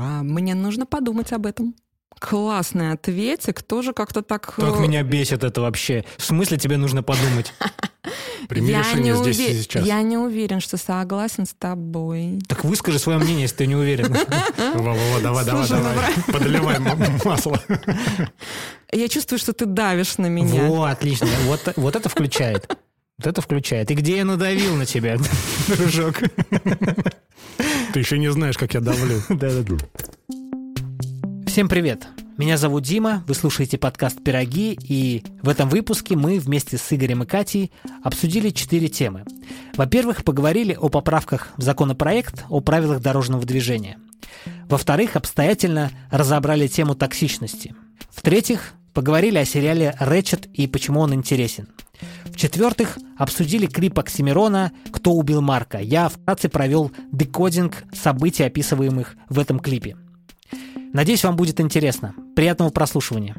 А мне нужно подумать об этом. Классный ответик, тоже как-то так... Как э, меня бесит это вообще. В смысле тебе нужно подумать? Прими я решение не здесь уве- и сейчас. Я не уверен, что согласен с тобой. Так выскажи свое мнение, если ты не уверен. Во-во-во, давай, давай, ну, давай. Подливай масло. Я чувствую, что ты давишь на меня. Во, отлично. Вот, вот это включает. Вот это включает. И где я надавил на тебя, дружок? Ты еще не знаешь, как я давлю. Да-да-да. Всем привет! Меня зовут Дима, вы слушаете подкаст «Пироги», и в этом выпуске мы вместе с Игорем и Катей обсудили четыре темы. Во-первых, поговорили о поправках в законопроект о правилах дорожного движения. Во-вторых, обстоятельно разобрали тему токсичности. В-третьих, поговорили о сериале «Рэчет» и почему он интересен. В-четвертых, обсудили клип Оксимирона «Кто убил Марка». Я вкратце провел декодинг событий, описываемых в этом клипе. Надеюсь, вам будет интересно. Приятного прослушивания.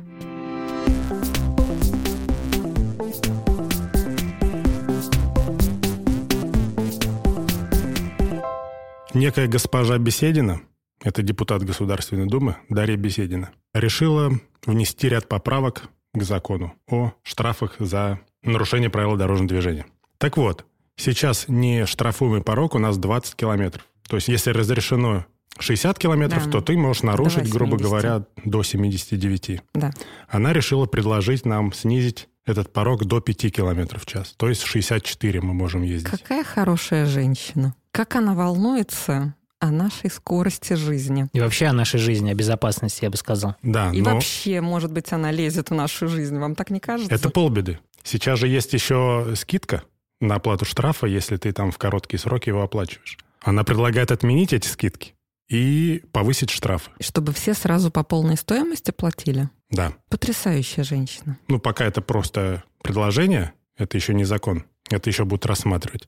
Некая госпожа Беседина, это депутат Государственной Думы Дарья Беседина, решила внести ряд поправок к закону о штрафах за нарушение правил дорожного движения. Так вот, сейчас не штрафуемый порог у нас 20 километров. То есть, если разрешено 60 километров, Да. то ты можешь нарушить, грубо 80. говоря, до 79. Да. Она решила предложить нам снизить этот порог до 5 километров в час. То есть 64 мы можем ездить. Какая хорошая женщина. Как она волнуется о нашей скорости жизни. И вообще о нашей жизни, о безопасности, я бы сказал. Да, И но вообще, может быть, она лезет в нашу жизнь. Вам так не кажется? это полбеды. Сейчас же есть еще скидка на оплату штрафа, если ты там в короткие сроки его оплачиваешь. Она предлагает отменить эти скидки и повысить штрафы. Чтобы все сразу по полной стоимости платили. Да. Потрясающая женщина. Ну, пока это просто предложение, это еще не закон. Это еще будут рассматривать.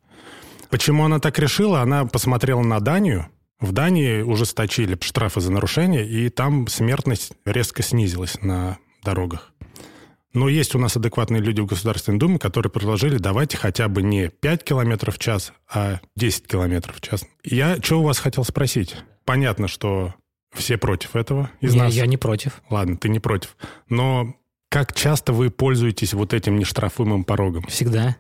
Почему она так решила? Она посмотрела на Данию. В Дании ужесточили штрафы за нарушение, и там смертность резко снизилась на дорогах. Но есть у нас адекватные люди в Государственной Думе, которые предложили, давайте хотя бы не 5 километров в час, а 10 километров в час. Я что у вас хотел спросить? Понятно, что все против этого из я, нас. я не против. Ладно, ты не против. Но как часто вы пользуетесь вот этим нештрафуемым порогом? Всегда.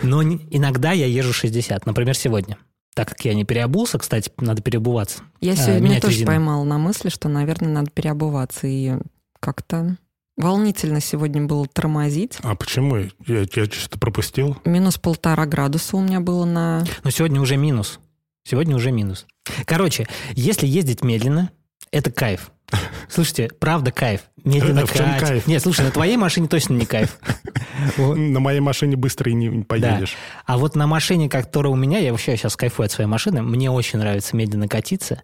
Но иногда я езжу 60, например, сегодня. Так как я не переобулся, кстати, надо переобуваться. Я А, сегодня менять тоже резину. поймала на мысли, что, наверное, надо переобуваться. И как-то волнительно сегодня было тормозить. А почему? Я, я что-то пропустил. Минус полтора градуса у меня было на... Но сегодня уже минус. Сегодня уже минус. Короче, если ездить медленно, это кайф. Слушайте, правда кайф. Медленно А в чем кайф? Нет, слушай, на твоей машине точно не кайф. На моей машине быстро и не поедешь. А вот на машине, которая у меня, я вообще сейчас кайфую от своей машины, мне очень нравится медленно катиться.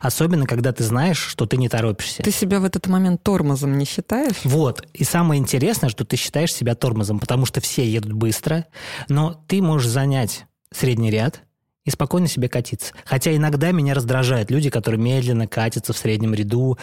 Особенно, когда ты знаешь, что ты не торопишься. Ты себя в этот момент тормозом не считаешь? Вот. И самое интересное, что ты считаешь себя тормозом, потому что все едут быстро, но ты можешь занять средний ряд и спокойно себе катиться. Хотя иногда меня раздражают люди, которые медленно катятся в среднем ряду.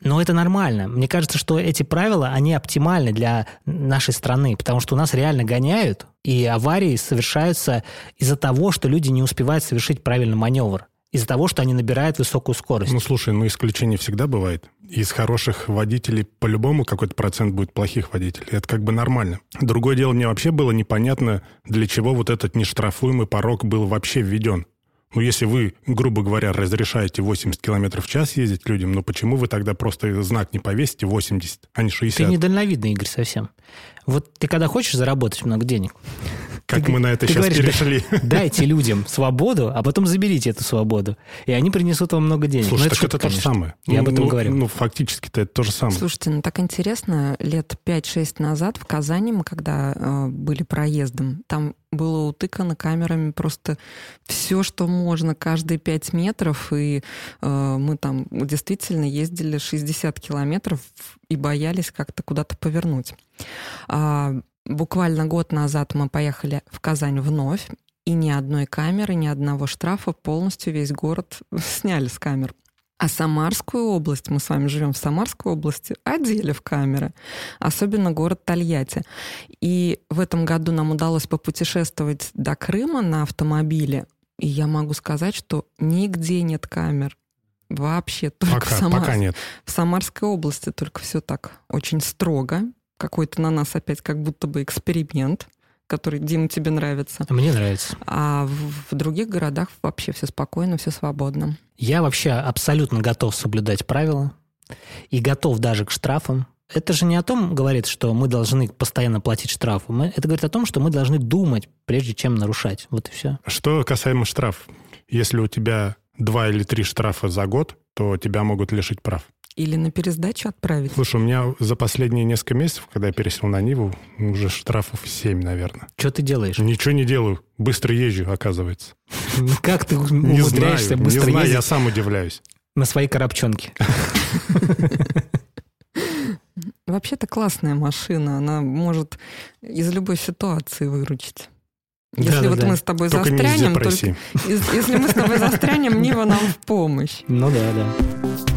Но это нормально. Мне кажется, что эти правила, они оптимальны для нашей страны, потому что у нас реально гоняют, и аварии совершаются из-за того, что люди не успевают совершить правильный маневр. Из-за того, что они набирают высокую скорость. Ну, слушай, ну исключение всегда бывает. Из хороших водителей по-любому какой-то процент будет плохих водителей. Это как бы нормально. Другое дело, мне вообще было непонятно, для чего вот этот нештрафуемый порог был вообще введен. Ну, если вы, грубо говоря, разрешаете 80 километров в час ездить людям, ну почему вы тогда просто знак не повесите 80, а не 60? Ты недальновидный, Игорь, совсем. Вот ты когда хочешь заработать много денег, Как ты мы на это ты сейчас говоришь, перешли. дайте людям свободу, а потом заберите эту свободу. И они принесут вам много денег. Слушай, Ну, так шутка, это то же самое. Я об Ну, этом ну, говорю. Ну, фактически-то это то же самое. Слушайте, ну так интересно, лет 5-6 назад в Казани мы когда э, были проездом, там было утыкано камерами просто все, что можно, каждые 5 метров, и э, мы там действительно ездили 60 километров и боялись как-то куда-то повернуть. А, буквально год назад мы поехали в Казань вновь, и ни одной камеры, ни одного штрафа, полностью весь город сняли с камер. А Самарскую область, мы с вами живем в Самарской области, одели в камеры, особенно город Тольятти. И в этом году нам удалось попутешествовать до Крыма на автомобиле, и я могу сказать, что нигде нет камер. Вообще только Пока, в, Самар... пока нет. в Самарской области только все так очень строго. Какой-то на нас опять как будто бы эксперимент, который, Дима, тебе нравится. Мне нравится. А в, в других городах вообще все спокойно, все свободно. Я вообще абсолютно готов соблюдать правила и готов даже к штрафам. Это же не о том говорит, что мы должны постоянно платить штрафы. Мы, это говорит о том, что мы должны думать, прежде чем нарушать. Вот и все. Что касаемо штрафов. Если у тебя два или три штрафа за год, то тебя могут лишить прав. Или на пересдачу отправить. Слушай, у меня за последние несколько месяцев, когда я пересел на Ниву, уже штрафов 7, наверное. Что ты делаешь? Ничего не делаю. Быстро езжу, оказывается. Как ты Не умудряешься знаю, не быстро знаю, ездить я сам удивляюсь. на своей коробчонке? Вообще-то классная машина. Она может из любой ситуации выручить. Если вот Да-да-да. мы с тобой Только не застрянем, только, если мы с тобой застрянем, Нива нам в помощь. Ну да, да.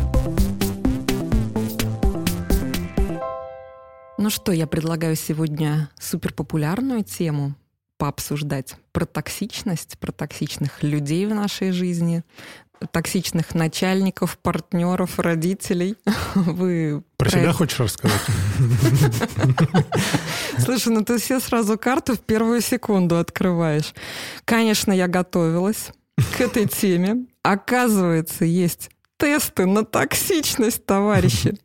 Ну что, я предлагаю сегодня суперпопулярную тему пообсуждать про токсичность, про токсичных людей в нашей жизни, токсичных начальников, партнеров, родителей. Вы Про себя это- хочешь рассказать? Слушай, ну ты все сразу карту в первую секунду открываешь. Конечно, я готовилась к этой теме. Оказывается, есть тесты на токсичность, товарищи.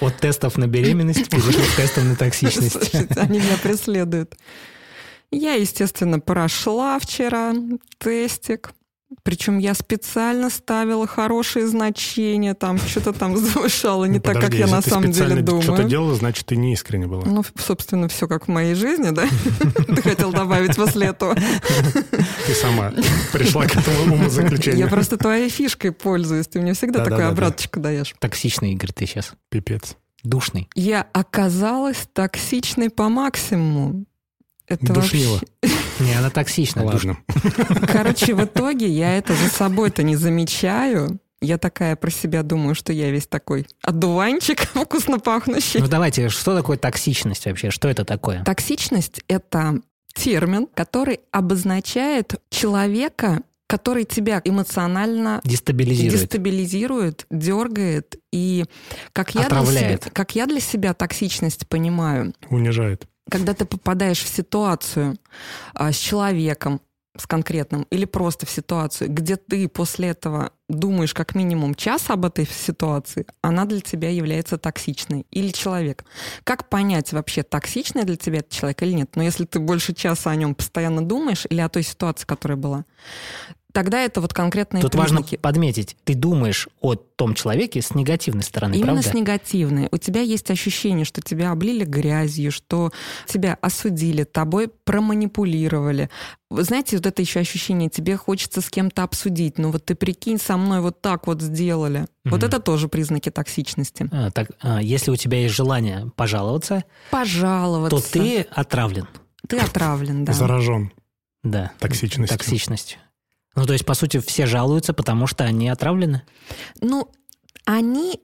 От тестов на беременность перешли к тестам на токсичность. Слушайте, они меня преследуют. Я, естественно, прошла вчера тестик. Причем я специально ставила хорошие значения, там что-то там завышала не Ну, так, как подожди, я на ты самом деле думаю. что-то делала, значит, ты не искренне была. Ну, собственно, все как в моей жизни, да? Ты хотел добавить после этого. Ты сама пришла к этому умозаключению. Я просто твоей фишкой пользуюсь. Ты мне всегда такую обраточку даешь. Токсичный, Игорь, ты сейчас. Пипец. Душный. Я оказалась токсичной по максимуму. Это Душнила. вообще- Не, она токсичная. душ- Ладно. Короче, в итоге я это за собой-то не замечаю. Я такая про себя думаю, что я весь такой одуванчик вкусно пахнущий. Ну давайте, что такое токсичность вообще? Что это такое? Токсичность — это термин, который обозначает человека, который тебя эмоционально Дестабилизирует. дестабилизирует, дергает. И как я, для Отравляет. себя, как я для себя токсичность понимаю, Унижает. Когда ты попадаешь в ситуацию а, с человеком, с конкретным, или просто в ситуацию, где ты после этого думаешь как минимум час об этой ситуации, она для тебя является токсичной. Или человек. Как понять вообще, токсичный для тебя этот человек или нет? Но если ты больше часа о нем постоянно думаешь, или о той ситуации, которая была, тогда это вот конкретные Тут важно признаки. подметить, ты думаешь о том человеке с негативной стороны, Именно правда? с негативной. У тебя есть ощущение, что тебя облили грязью, что тебя осудили, тобой проманипулировали. Вы знаете, вот это еще ощущение, тебе хочется с кем-то обсудить. Ну вот ты прикинь, со мной вот так вот сделали. Вот Мгм. это тоже признаки токсичности. А, так, а, если у тебя есть желание пожаловаться, Пожаловаться. то ты отравлен. Ты отравлен, да. Заражен Да. токсичностью. Токсичностью. Ну, то есть, по сути, все жалуются, потому что они отравлены. Ну, они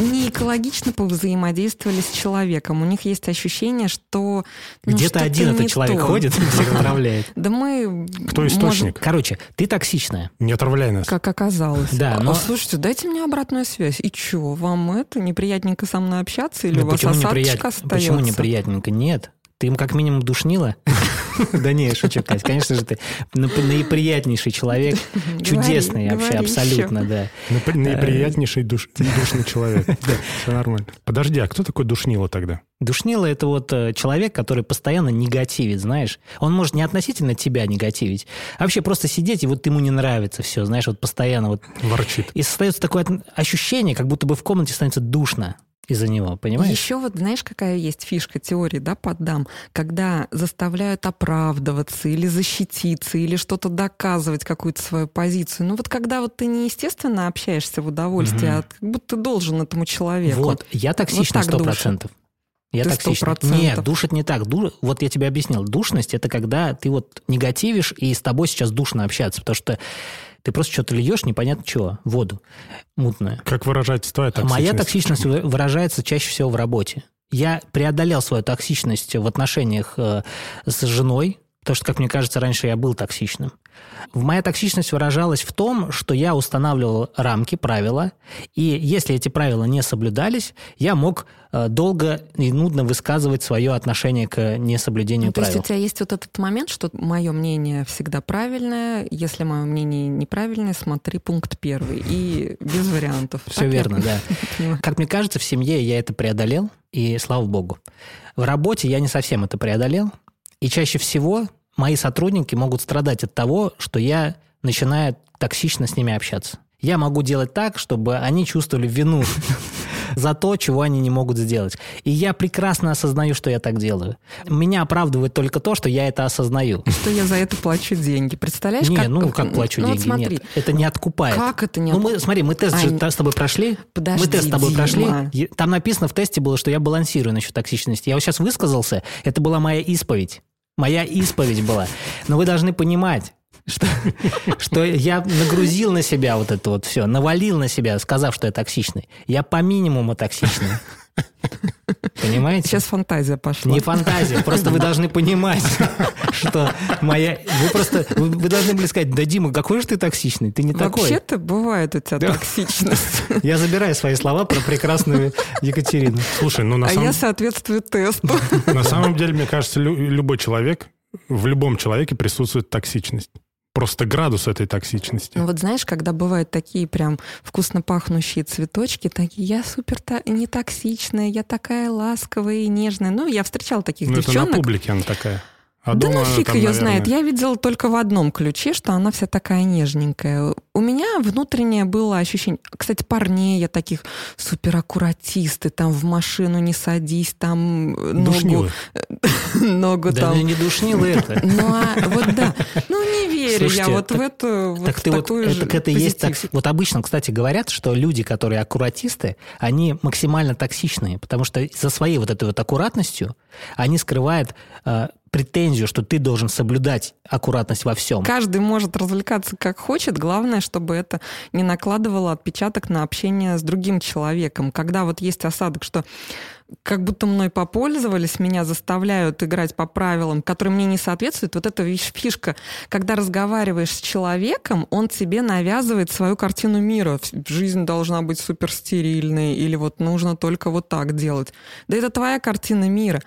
не экологично повзаимодействовали с человеком. У них есть ощущение, что... ну, Где-то один этот человек то. ходит и всех отравляет. Да мы... Кто источник? Короче, ты токсичная. Не отравляй нас. Как оказалось. Да, А, но- Слушайте, дайте мне обратную связь. И чё, вам это неприятненько со мной общаться? Или у вас осадочек неприят- остается? почему неприятненько? Нет. Ты им как минимум душнила? Да не, шучу, Кать. Конечно же, ты наиприятнейший человек, чудесный вообще, абсолютно, да. Напри- Наиприятнейший душ- душный человек. Да, все нормально. Подожди, а кто такой душнило тогда? Душнило – это вот э, человек, который постоянно негативит, знаешь. Он может не относительно тебя негативить, а вообще просто сидеть, и вот ему не нравится все, знаешь, вот постоянно вот. Ворчит. И создается такое ощущение, как будто бы в комнате становится душно из-за него, понимаешь? Еще вот знаешь, какая есть фишка теории, да, поддам, когда заставляют оправдываться или защититься, или что-то доказывать, какую-то свою позицию. Ну вот когда вот ты неестественно общаешься в удовольствии, Мгм. а как будто ты должен этому человеку. Вот, я токсичный сто душит. процентов. Я Ты токсичный. 100%. Нет, душит не так. Ду- Вот я тебе объяснил. Душность – это когда ты вот негативишь, и с тобой сейчас душно общаться, потому что ты просто что-то льешь, непонятно чего, воду мутную. Как выражается твоя А токсичность? Моя токсичность вы- выражается чаще всего в работе. Я преодолел свою токсичность в отношениях э, с женой, Потому что, как мне кажется, раньше я был токсичным. Моя токсичность выражалась в том, что я устанавливал рамки, правила, и если эти правила не соблюдались, я мог э, долго и нудно высказывать свое отношение к несоблюдению ну, правил. То есть у тебя есть вот этот момент, что мое мнение всегда правильное, если мое мнение неправильное, смотри пункт первый, и без вариантов. Все верно, да. Как мне кажется, в семье я это преодолел, и слава богу. В работе я не совсем это преодолел, и чаще всего мои сотрудники могут страдать от того, что я начинаю токсично с ними общаться. Я могу делать так, чтобы они чувствовали вину за то, чего они не могут сделать. И я прекрасно осознаю, что я так делаю. Меня оправдывает только то, что я это осознаю. Что я за это плачу деньги. Представляешь, не, как... ну как плачу ну, деньги? Вот смотри. Нет, это не откупает. Как это не Ну мы, смотри, мы тест Ань... же с тобой прошли. Подожди, мы тест с тобой Дима. прошли. Там написано в тесте было, что я балансирую насчет токсичности. Я вот сейчас высказался, это была моя исповедь. Моя исповедь была. Но вы должны понимать, что, что я нагрузил на себя вот это вот все, навалил на себя, сказав, что я токсичный. Я по минимуму токсичный. Понимаете? Сейчас фантазия пошла. Не фантазия, просто вы должны понимать, что моя... Вы просто... Вы, должны были сказать, да, Дима, какой же ты токсичный? Ты не такой. Вообще-то бывает у тебя токсичность. Я забираю свои слова про прекрасную Екатерину. Слушай, ну на а самом... я соответствую тесту. На самом деле, мне кажется, любой человек, в любом человеке присутствует токсичность просто градус этой токсичности. Ну вот знаешь, когда бывают такие прям вкусно пахнущие цветочки, такие, я супер -то не токсичная, я такая ласковая и нежная. Ну, я встречала таких ну, девчонок. это на публике она такая. А да дома ну фиг там, ее наверное... знает. Я видела только в одном ключе, что она вся такая нежненькая. У меня внутреннее было ощущение... Кстати, парней я таких супераккуратисты, там в машину не садись, там Душнилы. ногу... ногу да там... Да не душнило это. Ну, а, вот да. Ну, не верю Слушайте, я вот так, в эту так ты такую вот, же так это и есть так, Вот обычно, кстати, говорят, что люди, которые аккуратисты, они максимально токсичные, потому что за своей вот этой вот аккуратностью они скрывают э, претензию, что ты должен соблюдать аккуратность во всем. Каждый может развлекаться как хочет, главное, чтобы это не накладывало отпечаток на общение с другим человеком. Когда вот есть осадок, что как будто мной попользовались, меня заставляют играть по правилам, которые мне не соответствуют. Вот эта фишка, когда разговариваешь с человеком, он тебе навязывает свою картину мира. Жизнь должна быть суперстерильной, или вот нужно только вот так делать. Да это твоя картина мира.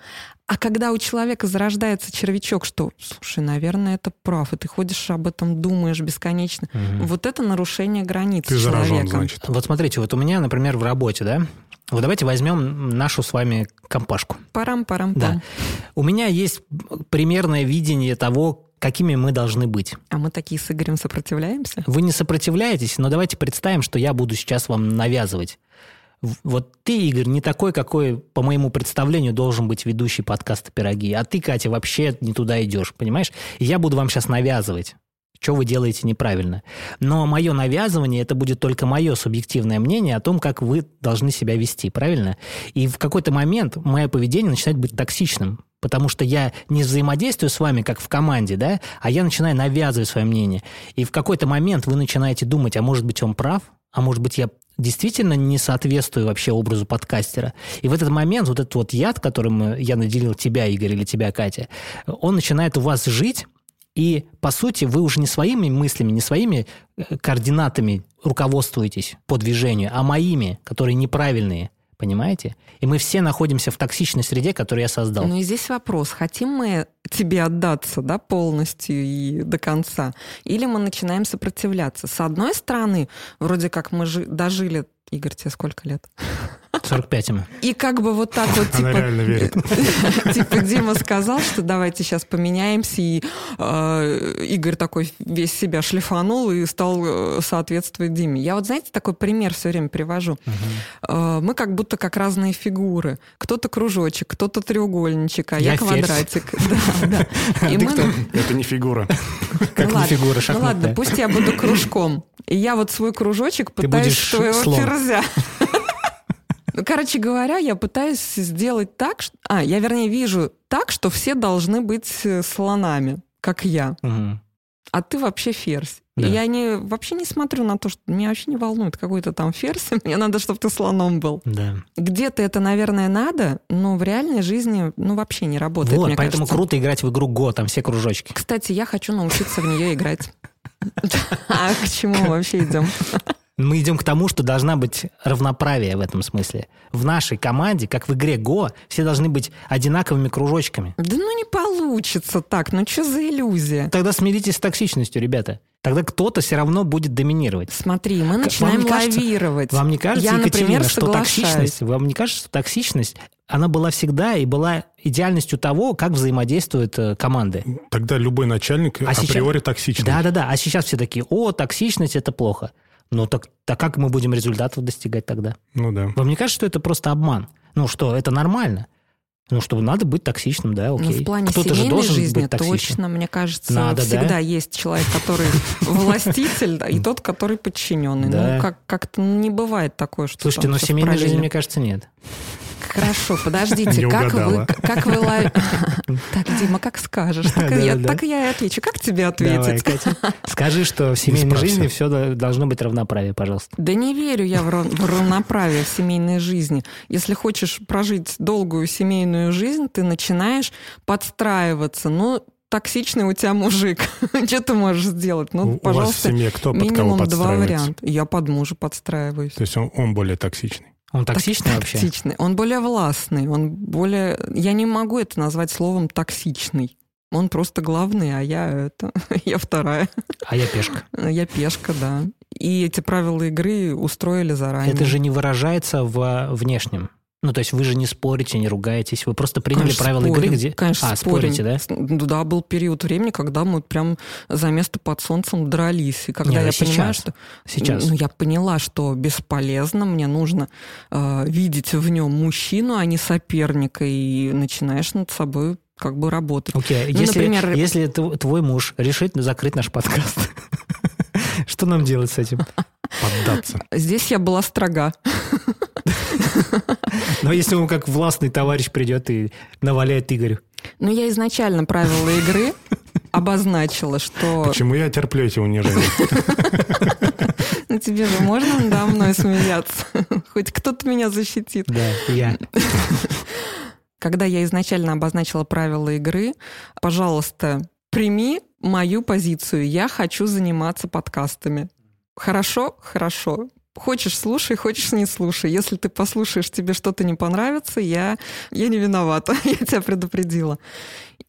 А когда у человека зарождается червячок, что, слушай, наверное, это прав, и ты ходишь об этом, думаешь бесконечно, угу. вот это нарушение границ ты человека. Заражен, значит. Вот смотрите, вот у меня, например, в работе, да, вот давайте возьмем нашу с вами компашку. Парам-парам. Да. У меня есть примерное видение того, какими мы должны быть. А мы такие с Игорем сопротивляемся? Вы не сопротивляетесь, но давайте представим, что я буду сейчас вам навязывать вот ты, Игорь, не такой, какой, по моему представлению, должен быть ведущий подкаста «Пироги», а ты, Катя, вообще не туда идешь, понимаешь? Я буду вам сейчас навязывать что вы делаете неправильно. Но мое навязывание, это будет только мое субъективное мнение о том, как вы должны себя вести, правильно? И в какой-то момент мое поведение начинает быть токсичным, потому что я не взаимодействую с вами как в команде, да, а я начинаю навязывать свое мнение. И в какой-то момент вы начинаете думать, а может быть он прав, а может быть я действительно не соответствую вообще образу подкастера. И в этот момент вот этот вот яд, которым я наделил тебя, Игорь, или тебя, Катя, он начинает у вас жить, и, по сути, вы уже не своими мыслями, не своими э, координатами руководствуетесь по движению, а моими, которые неправильные. Понимаете? И мы все находимся в токсичной среде, которую я создал. Ну и здесь вопрос, хотим мы тебе отдаться да, полностью и до конца, или мы начинаем сопротивляться? С одной стороны, вроде как мы жи- дожили Игорь, тебе сколько лет? 45 ему. И как бы вот так вот, типа... Она реально верит. Типа Дима сказал, что давайте сейчас поменяемся, и э, Игорь такой весь себя шлифанул и стал э, соответствовать Диме. Я вот, знаете, такой пример все время привожу. Э, мы как будто как разные фигуры. Кто-то кружочек, кто-то треугольничек, а я, квадратик. Да, да. И мы... Это не фигура. Как ну, не фигура Ну ладно, пусть я буду кружком. И я вот свой кружочек пытаюсь своего ферзя. Ну, короче говоря, я пытаюсь сделать так, что... А, я, вернее, вижу так, что все должны быть э, слонами, как я. Угу. а ты вообще ферзь. Да. И я не, вообще не смотрю на то, что меня вообще не волнует какой-то там ферзь. Мне надо, чтобы ты слоном был. Да. Где-то это, наверное, надо, но в реальной жизни ну вообще не работает. вот, поэтому кажется. круто играть в игру Го, там все кружочки. Кстати, я хочу научиться в нее играть. А к чему мы вообще идем? Мы идем к тому, что должна быть равноправие в этом смысле. В нашей команде, как в игре Го, все должны быть одинаковыми кружочками. Да ну не получится так, ну что за иллюзия? Тогда смиритесь с токсичностью, ребята. Тогда кто-то все равно будет доминировать. Смотри, мы Вам начинаем не кажется- лавировать. Вам не кажется, Я, Екатерина, например, что соглашаюсь. токсичность, вам не кажется, что токсичность, она была всегда и была идеальностью того, как взаимодействуют э, команды? Тогда любой начальник А сейчас- априори токсичный. Да-да-да, а сейчас все такие, о, токсичность – это плохо. Ну так, так как мы будем результатов достигать тогда? Ну да. Вам не кажется, что это просто обман? Ну что, это нормально? Ну что, надо быть токсичным, да, Ну, окей. в плане Кто-то же семейной должен жизни быть токсичным. точно, мне кажется, Надо, да? всегда есть человек, который властитель, да, и тот, который подчиненный. Да. Ну, как- как-то не бывает такое, что Слушайте, но семейной жизни, мне кажется, нет. Хорошо, подождите, Не как вы, как вы лови- Так, Дима, как скажешь, так я- так и я и отвечу. Как тебе ответить? Скажи, что в семейной жизни все должно быть равноправие, пожалуйста. Да не верю я в рав- в равноправие в семейной жизни. Если хочешь прожить долгую семейную жизнь, ты начинаешь подстраиваться. Ну, токсичный у тебя мужик. Что ты можешь сделать? У- Ну, у вас в пожалуйста, семье кто под кого минимум два подстраивается? варианта. Я под мужа подстраиваюсь. То есть он, он более токсичный. Он Так- токсичный вообще? Токсичный. Он более властный. Он более... Я не могу это назвать словом токсичный. Он просто главный, а я это... я вторая. А я пешка. Я пешка, да. И эти правила игры устроили заранее. Это же не выражается в внешнем. Ну, то есть вы же не спорите, не ругаетесь, вы просто приняли Конечно, правила игры, спорим. где... Конечно, а, спорим. спорите, да? Ну Да, был период времени, когда мы прям за место под солнцем дрались. И когда Не, ну я понимаю, сейчас. что... Сейчас. Ну, я поняла, что бесполезно, мне нужно э, видеть в нем мужчину, а не соперника, и начинаешь над собой как бы работать. Окей, Ну, если, например- если тв- твой муж решит закрыть наш подкаст, что нам делать с этим? Поддаться. Здесь я была строга. Но если он как властный товарищ придет и наваляет Игорю. Но я изначально правила игры обозначила, что Почему я терплю эти унижения? ну, тебе же можно надо мной смеяться. Хоть кто-то меня защитит. Да, я. Когда я изначально обозначила правила игры, пожалуйста, прими мою позицию. Я хочу заниматься подкастами. Хорошо? Хорошо. Хочешь, слушай, хочешь, не слушай. Если ты послушаешь, тебе что-то не понравится, я, я не виновата. Я тебя предупредила.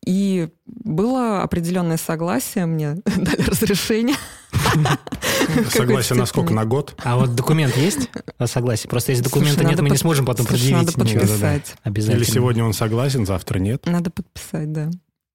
И было определенное согласие, мне дали разрешение. Согласен на сколько? На год? А вот документ есть? о согласии? Просто если документа нет, мы не сможем потом предъявить. надо подписать. Обязательно. Или сегодня он согласен, завтра нет? Надо подписать, да.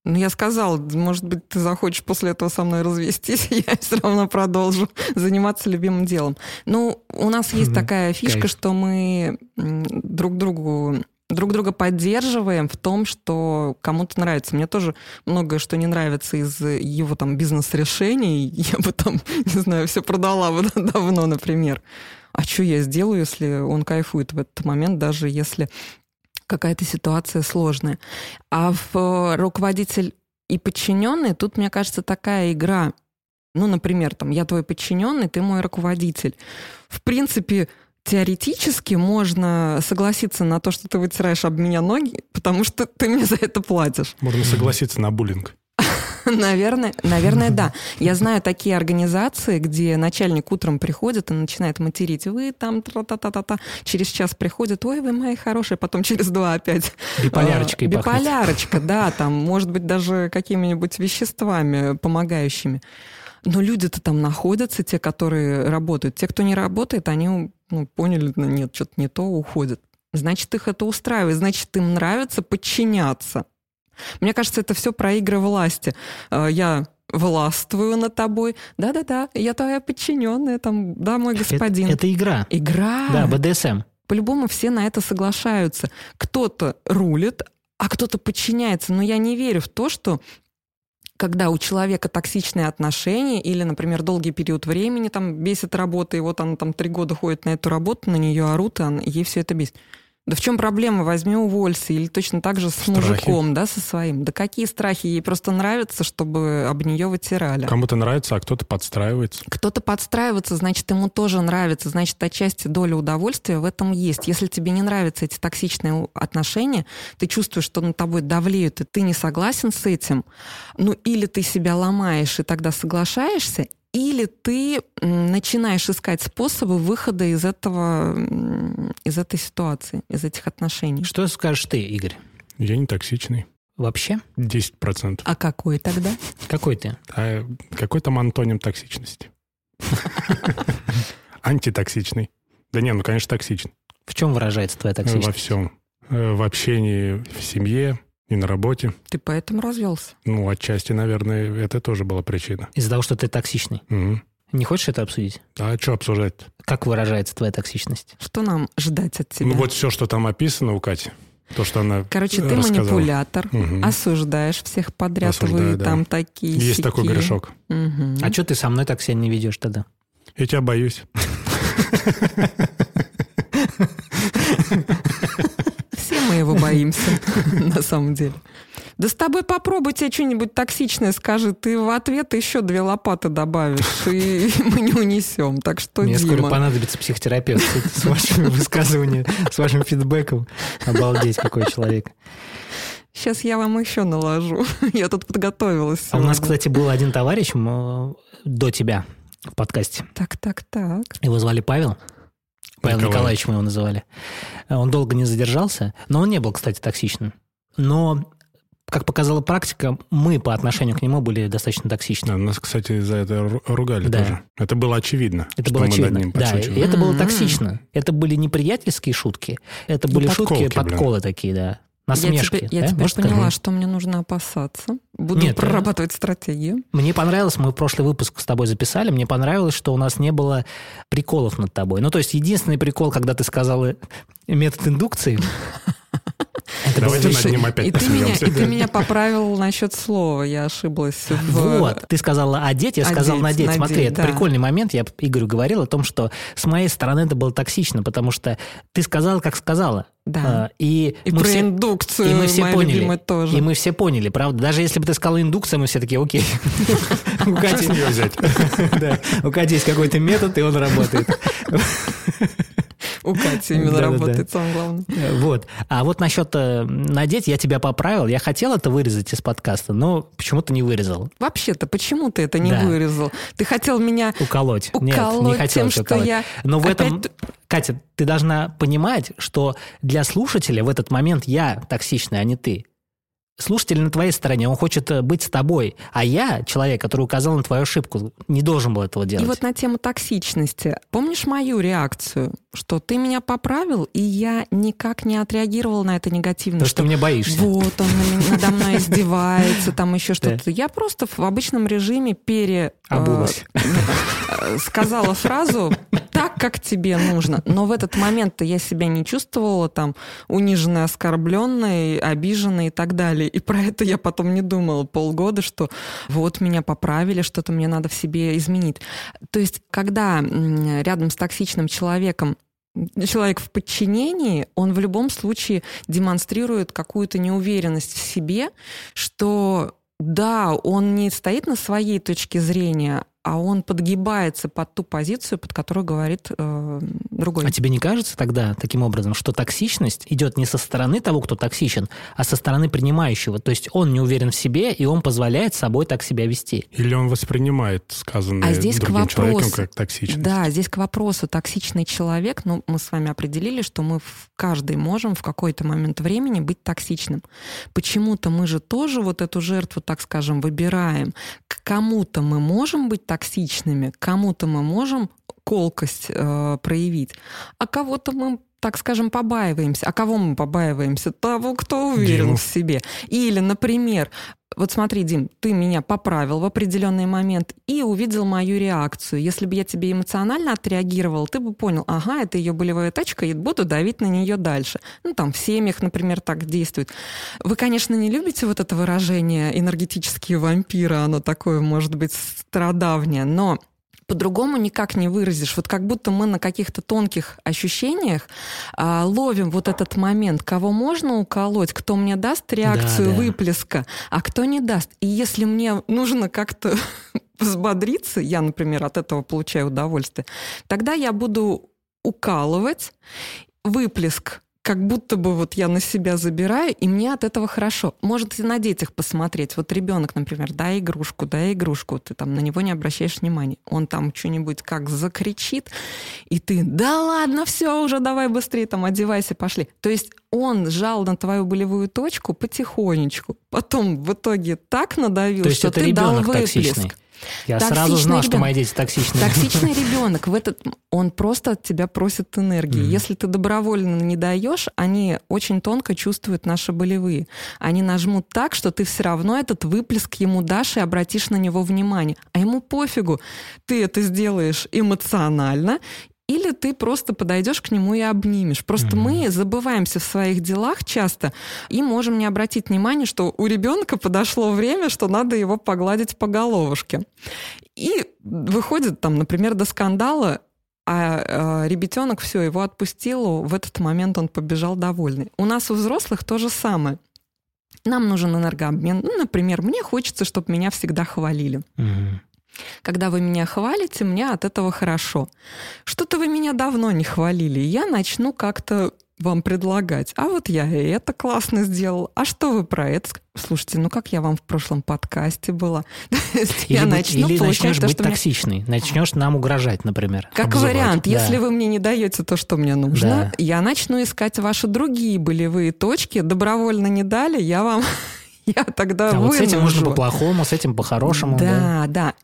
Ну, я сказала, может быть, ты захочешь после этого со мной развестись, я все равно продолжу заниматься любимым делом. Ну, у нас есть Мгм. такая фишка, Кайф. что мы друг другу друг друга поддерживаем в том, что кому-то нравится. Мне тоже многое, что не нравится из его там бизнес-решений, я бы там, не знаю, все продала бы давно, например. А что я сделаю, если он кайфует в этот момент, даже если какая-то ситуация сложная. А в э, руководитель и подчиненный, тут, мне кажется, такая игра. Ну, например, там, я твой подчиненный, ты мой руководитель. В принципе, теоретически можно согласиться на то, что ты вытираешь об меня ноги, потому что ты мне за это платишь. Можно согласиться на буллинг. Наверное, наверное, да. Я знаю такие организации, где начальник утром приходит и начинает материть. Вы там тра-та-та-та-та. Через час приходит, ой, вы мои хорошие. Потом через два опять. Биполярочкой А, пахнет. Биполярочка, да. Там, может быть, даже какими-нибудь веществами помогающими. Но люди-то там находятся, те, которые работают. Те, кто не работает, они ну, поняли, ну, нет, что-то не то, уходят. Значит, их это устраивает. Значит, им нравится подчиняться. Мне кажется, это все про игры власти. Э, Я властвую над тобой. Да-да-да, я твоя подчиненная, там, да, мой господин. Это, это игра. Игра. Да, БДСМ. По-любому все на это соглашаются. Кто-то рулит, а кто-то подчиняется. Но я не верю в то, что когда у человека токсичные отношения или, например, долгий период времени там бесит работа, и вот она там три года ходит на эту работу, на нее орут, и она- ей все это бесит. Да в чем проблема? Возьми уволься. Или точно так же с Страхи. мужиком, да, со своим. Да какие страхи? Ей просто нравится, чтобы об нее вытирали. Кому-то нравится, а кто-то подстраивается. Кто-то подстраивается, значит, ему тоже нравится. Значит, отчасти доля удовольствия в этом есть. Если тебе не нравятся эти токсичные отношения, ты чувствуешь, что над тобой давлеют, и ты не согласен с этим, ну или ты себя ломаешь и тогда соглашаешься, или ты начинаешь искать способы выхода из этого, из этой ситуации, из этих отношений. Что скажешь ты, Игорь? Я не токсичный. Вообще? 10%. А какой тогда? Какой ты? А какой там антоним токсичности? Антитоксичный. Да не, ну, конечно, токсичный. В чем выражается твоя Во токсичность? всем. Э, В общении, в семье и на работе. Ты поэтому развелся? Ну, отчасти, наверное, это тоже была причина. Из-за того, что ты токсичный. Мгм. Не хочешь это обсудить? А что обсуждать? Как выражается твоя токсичность? Что нам ждать от тебя? Ну, вот все, что там описано у Кати, то, что она Короче, ты рассказала. манипулятор, Мгм. осуждаешь всех подряд, Осуждаю, вы да. там такие Есть такой сякие. грешок. Мгм. А что ты со мной так себя не ведешь тогда? Я тебя боюсь. Боимся, на самом деле. Да с тобой попробуй тебе что-нибудь токсичное скажи, ты в ответ еще две лопаты добавишь, и мы не унесем. Так что, Мне скоро понадобится психотерапевт с вашими высказываниями, с вашим фидбэком. Обалдеть, какой человек. сейчас я вам еще наложу. Я тут подготовилась. А у нас, кстати, был один товарищ м, до тебя в подкасте. Так, так, так. Его звали Павел. Павел Николаевич. Николаевич мы его называли. Он долго не задержался, но он не был, кстати, токсичным. Но, как показала практика, мы по отношению к нему были достаточно токсичны. Да, нас, кстати, за это ру- ругали Да. тоже. Это было очевидно. Это что было мы над очевидно. ним Да, и это было токсично. Это были не приятельские шутки, это были подколки, шутки, блин. подколы такие, да. Я Насмешки. теперь, я да, теперь можно сказать? поняла, что мне нужно опасаться. Буду Нет, прорабатывать стратегию. Мне понравилось, мы прошлый выпуск с тобой записали, мне понравилось, что у нас не было приколов над тобой. Ну, то есть единственный прикол, когда ты сказала метод индукции, это Давайте над ним опять И ты, меня, и ты меня поправил насчет слова. Я ошиблась. В... Вот, ты сказала одеть, я сказал надеть. надеть, Смотри, это да. прикольный момент. Я Игорю говорил о том, что с моей стороны это было токсично, потому что ты сказала, как сказала. Да. А, И, И мы про все, индукцию и мы все поняли. тоже. И мы все поняли, правда? Даже если бы ты сказала индукция, мы все такие, окей. У Кати есть какой-то метод, и он работает. У Кати именно работает, самое главное. Вот. А вот насчет э, надеть, я тебя поправил. Я хотел это вырезать из подкаста, но почему-то не вырезал. Вообще-то, почему ты это не Да. вырезал? Ты хотел меня Уколоть. Нет, не хотел тем, что уколоть. я Но в этом, Катя, ты должна понимать, что для слушателя в этот момент я токсичный, а не ты. Слушатель на твоей стороне, он хочет э, быть с тобой, а я, человек, который указал на твою ошибку, не должен был этого делать. И вот на тему токсичности. Помнишь мою реакцию, что ты меня поправил, и я никак не отреагировала на это негативно? Потому что ты мне боишься. Вот, он на меня- надо мной издевается, там еще что-то. Я просто в обычном режиме пере... э, Обулась. сказала фразу так, как тебе нужно. Но в этот момент-то я себя не чувствовала там униженной, оскорбленной, обиженной и так далее. И про это я потом не думала полгода, что вот меня поправили, что-то мне надо в себе изменить. То есть, когда рядом с токсичным человеком человек в подчинении, он в любом случае демонстрирует какую-то неуверенность в себе, что да, он не стоит на своей точке зрения, а он подгибается под ту позицию, под которую говорит э, другой. А тебе не кажется тогда таким образом, что токсичность идет не со стороны того, кто токсичен, а со стороны принимающего? То есть он не уверен в себе, и он позволяет собой так себя вести. Или он воспринимает сказанное А здесь к другим человеком вопросу- как токсичность? Да, здесь к вопросу токсичный человек, ну, мы с вами определили, что мы в каждый можем в какой-то момент времени быть токсичным. Почему-то мы же тоже вот эту жертву, так скажем, выбираем. К кому-то мы можем быть токсичными, кому-то мы можем колкость э, проявить, а кого-то мы так скажем, побаиваемся. А кого мы побаиваемся? Того, кто уверен Диму. в себе. Или, например, вот смотри, Дим, ты меня поправил в определенный момент и увидел мою реакцию. Если бы я тебе эмоционально отреагировал, ты бы понял, ага, это ее болевая точка, и буду давить на нее дальше. Ну, там в семьях, например, так действует. Вы, конечно, не любите вот это выражение энергетические вампиры, оно такое, может быть, стародавнее, но по-другому никак не выразишь. Вот как будто мы на каких-то тонких ощущениях а, ловим вот этот момент, кого можно уколоть, кто мне даст реакцию да, да. выплеска, а кто не даст. И если мне нужно как-то взбодриться, я, например, от этого получаю удовольствие, тогда я буду укалывать, выплеск как будто бы вот я на себя забираю, и мне от этого хорошо. Может и на детях посмотреть. Вот ребенок, например, дай игрушку, дай игрушку, ты там на него не обращаешь внимания. Он там что-нибудь как закричит, и ты, да ладно, все уже, давай быстрее, там, одевайся, пошли. То есть он жал на твою болевую точку потихонечку. Потом в итоге так надавил, То есть что это ты дал выплеск. Токсичный. Я токсичный сразу знал, ребенок. что мои дети токсичные. Токсичный ребенок в этот он просто от тебя просит энергии. Mm-hmm. Если ты добровольно не даешь, они очень тонко чувствуют наши болевые. Они нажмут так, что ты все равно этот выплеск ему дашь и обратишь на него внимание. А ему пофигу. Ты это сделаешь эмоционально, или ты просто подойдешь к нему и обнимешь. Просто mm-hmm. мы забываемся в своих делах часто и можем не обратить внимания, что у ребенка подошло время, что надо его погладить по головушке. И выходит там, например, до скандала, а э, ребятенок все, его отпустил, в этот момент он побежал довольный. У нас у взрослых то же самое. Нам нужен энергообмен. Ну, например, мне хочется, чтобы меня всегда хвалили. Mm-hmm. Когда вы меня хвалите, мне от этого хорошо. Что-то вы меня давно не хвалили, я начну как-то вам предлагать. А вот я и это классно сделал. А что вы про это? Слушайте, ну как я вам в прошлом подкасте была? я начну или начнешь то, быть токсичный, мне... начнешь нам угрожать, например. Как обзывать. вариант, да. если вы мне не даете то, что мне нужно, да. я начну искать ваши другие болевые точки. Добровольно не дали, я вам я тогда а вот с этим можно по-плохому, с этим по-хорошему. Да, да, да.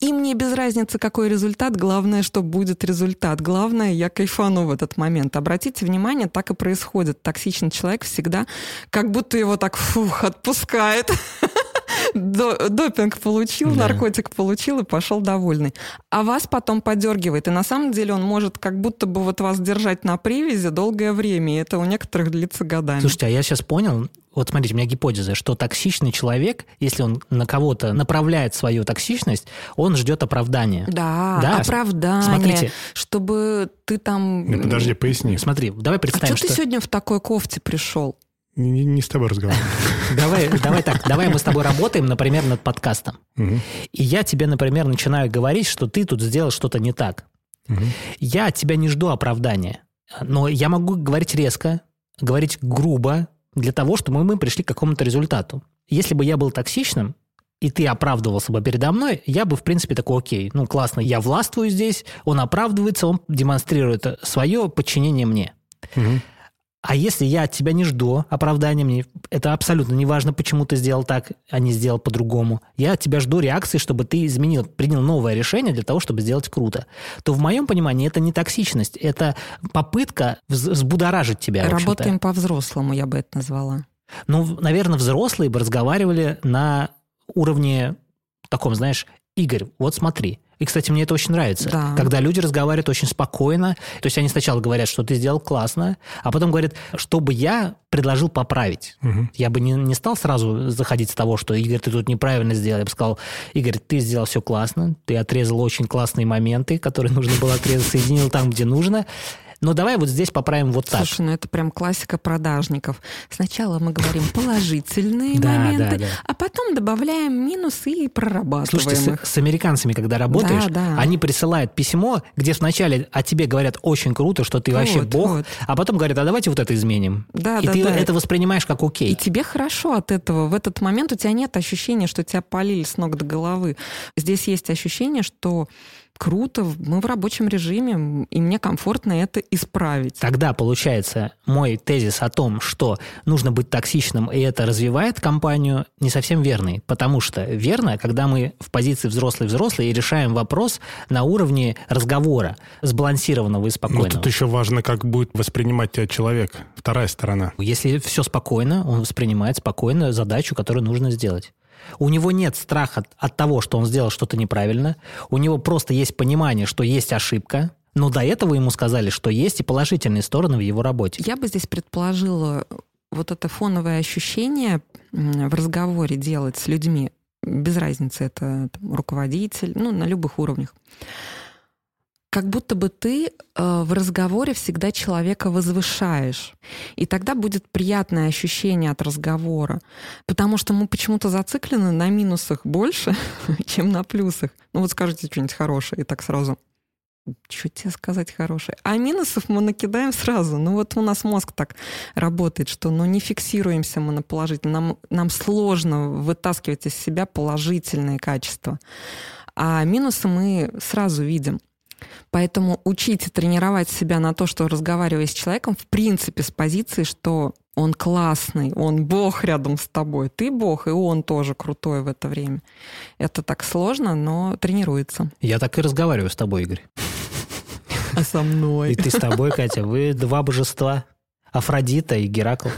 И мне без разницы, какой результат, главное, что будет результат. Главное, я кайфану в этот момент. Обратите внимание, так и происходит. Токсичный человек всегда как будто его так фух, отпускает. Допинг получил, да. наркотик получил и пошел довольный. А вас потом подергивает. И на самом деле он может как будто бы вот вас держать на привязи долгое время. И это у некоторых длится годами. Слушайте, а я сейчас понял, вот смотрите, у меня гипотеза, что токсичный человек, если он на кого-то направляет свою токсичность, он ждет оправдания. Да, да? оправдания. Смотрите. Чтобы ты там... Ну, подожди, поясни. Смотри, давай представим, а что... ты сегодня в такой кофте пришел? Не, не с тобой разговариваю. Давай, давай так, давай мы с тобой работаем, например, над подкастом. И я тебе, например, начинаю говорить, что ты тут сделал что-то не так. Я от тебя не жду оправдания. Но я могу говорить резко, говорить грубо, для того, чтобы мы пришли к какому-то результату. Если бы я был токсичным, и ты оправдывался бы передо мной, я бы, в принципе, такой, окей, ну, классно, я властвую здесь, он оправдывается, он демонстрирует свое подчинение мне. Угу. А если я от тебя не жду оправдания, мне это абсолютно не важно, почему ты сделал так, а не сделал по-другому. Я от тебя жду реакции, чтобы ты изменил, принял новое решение для того, чтобы сделать круто. То в моем понимании это не токсичность, это попытка взбудоражить тебя. Работаем по-взрослому, я бы это назвала. Ну, наверное, взрослые бы разговаривали на уровне таком, знаешь, Игорь, вот смотри, и, кстати, мне это очень нравится. Да. Когда люди разговаривают очень спокойно. То есть они сначала говорят, что ты сделал классно, а потом говорят, чтобы я предложил поправить. Угу. Я бы не, не стал сразу заходить с того, что, Игорь, ты тут неправильно сделал. Я бы сказал, Игорь, ты сделал все классно, ты отрезал очень классные моменты, которые нужно было отрезать, соединил там, где нужно. Но давай вот здесь поправим вот так. Слушай, ну это прям классика продажников. Сначала мы говорим положительные моменты, а потом добавляем минусы и прорабатываем Слушайте, их. С, американцами, когда работаешь, они присылают письмо, где вначале о тебе говорят очень круто, что ты вообще бог, а потом говорят, а давайте вот это изменим. Да, и да, ты да. это воспринимаешь как окей. И тебе хорошо от этого. В этот момент у тебя нет ощущения, что тебя полили с ног до головы. Здесь есть ощущение, что круто, мы в рабочем режиме, и мне комфортно это исправить. Тогда получается мой тезис о том, что нужно быть токсичным, и это развивает компанию, не совсем верный. Потому что верно, когда мы в позиции взрослый-взрослый и решаем вопрос на уровне разговора, сбалансированного и спокойного. Ну, тут еще важно, как будет воспринимать тебя человек, вторая сторона. Если все спокойно, он воспринимает спокойно задачу, которую нужно сделать. У него нет страха от того, что он сделал что-то неправильно. У него просто есть понимание, что есть ошибка, но до этого ему сказали, что есть и положительные стороны в его работе. Я бы здесь предположила вот это фоновое ощущение в разговоре делать с людьми. без разницы, это там, руководитель, ну, на любых уровнях. Как будто бы ты э, в разговоре всегда человека возвышаешь. И тогда будет приятное ощущение от разговора. Потому что мы почему-то зациклены на минусах больше, чем на плюсах. Ну вот скажите что-нибудь хорошее, и так сразу что тебе сказать хорошее? А минусов мы накидаем сразу. Ну вот у нас мозг так работает, что ну не фиксируемся мы на положительном. Нам, нам сложно вытаскивать из себя положительные качества. А минусы мы сразу видим. Поэтому учить и тренировать себя на то, что разговаривая с человеком, в принципе, с позиции, что он классный, он бог рядом с тобой, ты бог, и он тоже крутой в это время. Это так сложно, но тренируется. Я так и разговариваю с тобой, Игорь. А со мной? И ты с тобой, Катя. Вы два божества. Афродита и Геракл.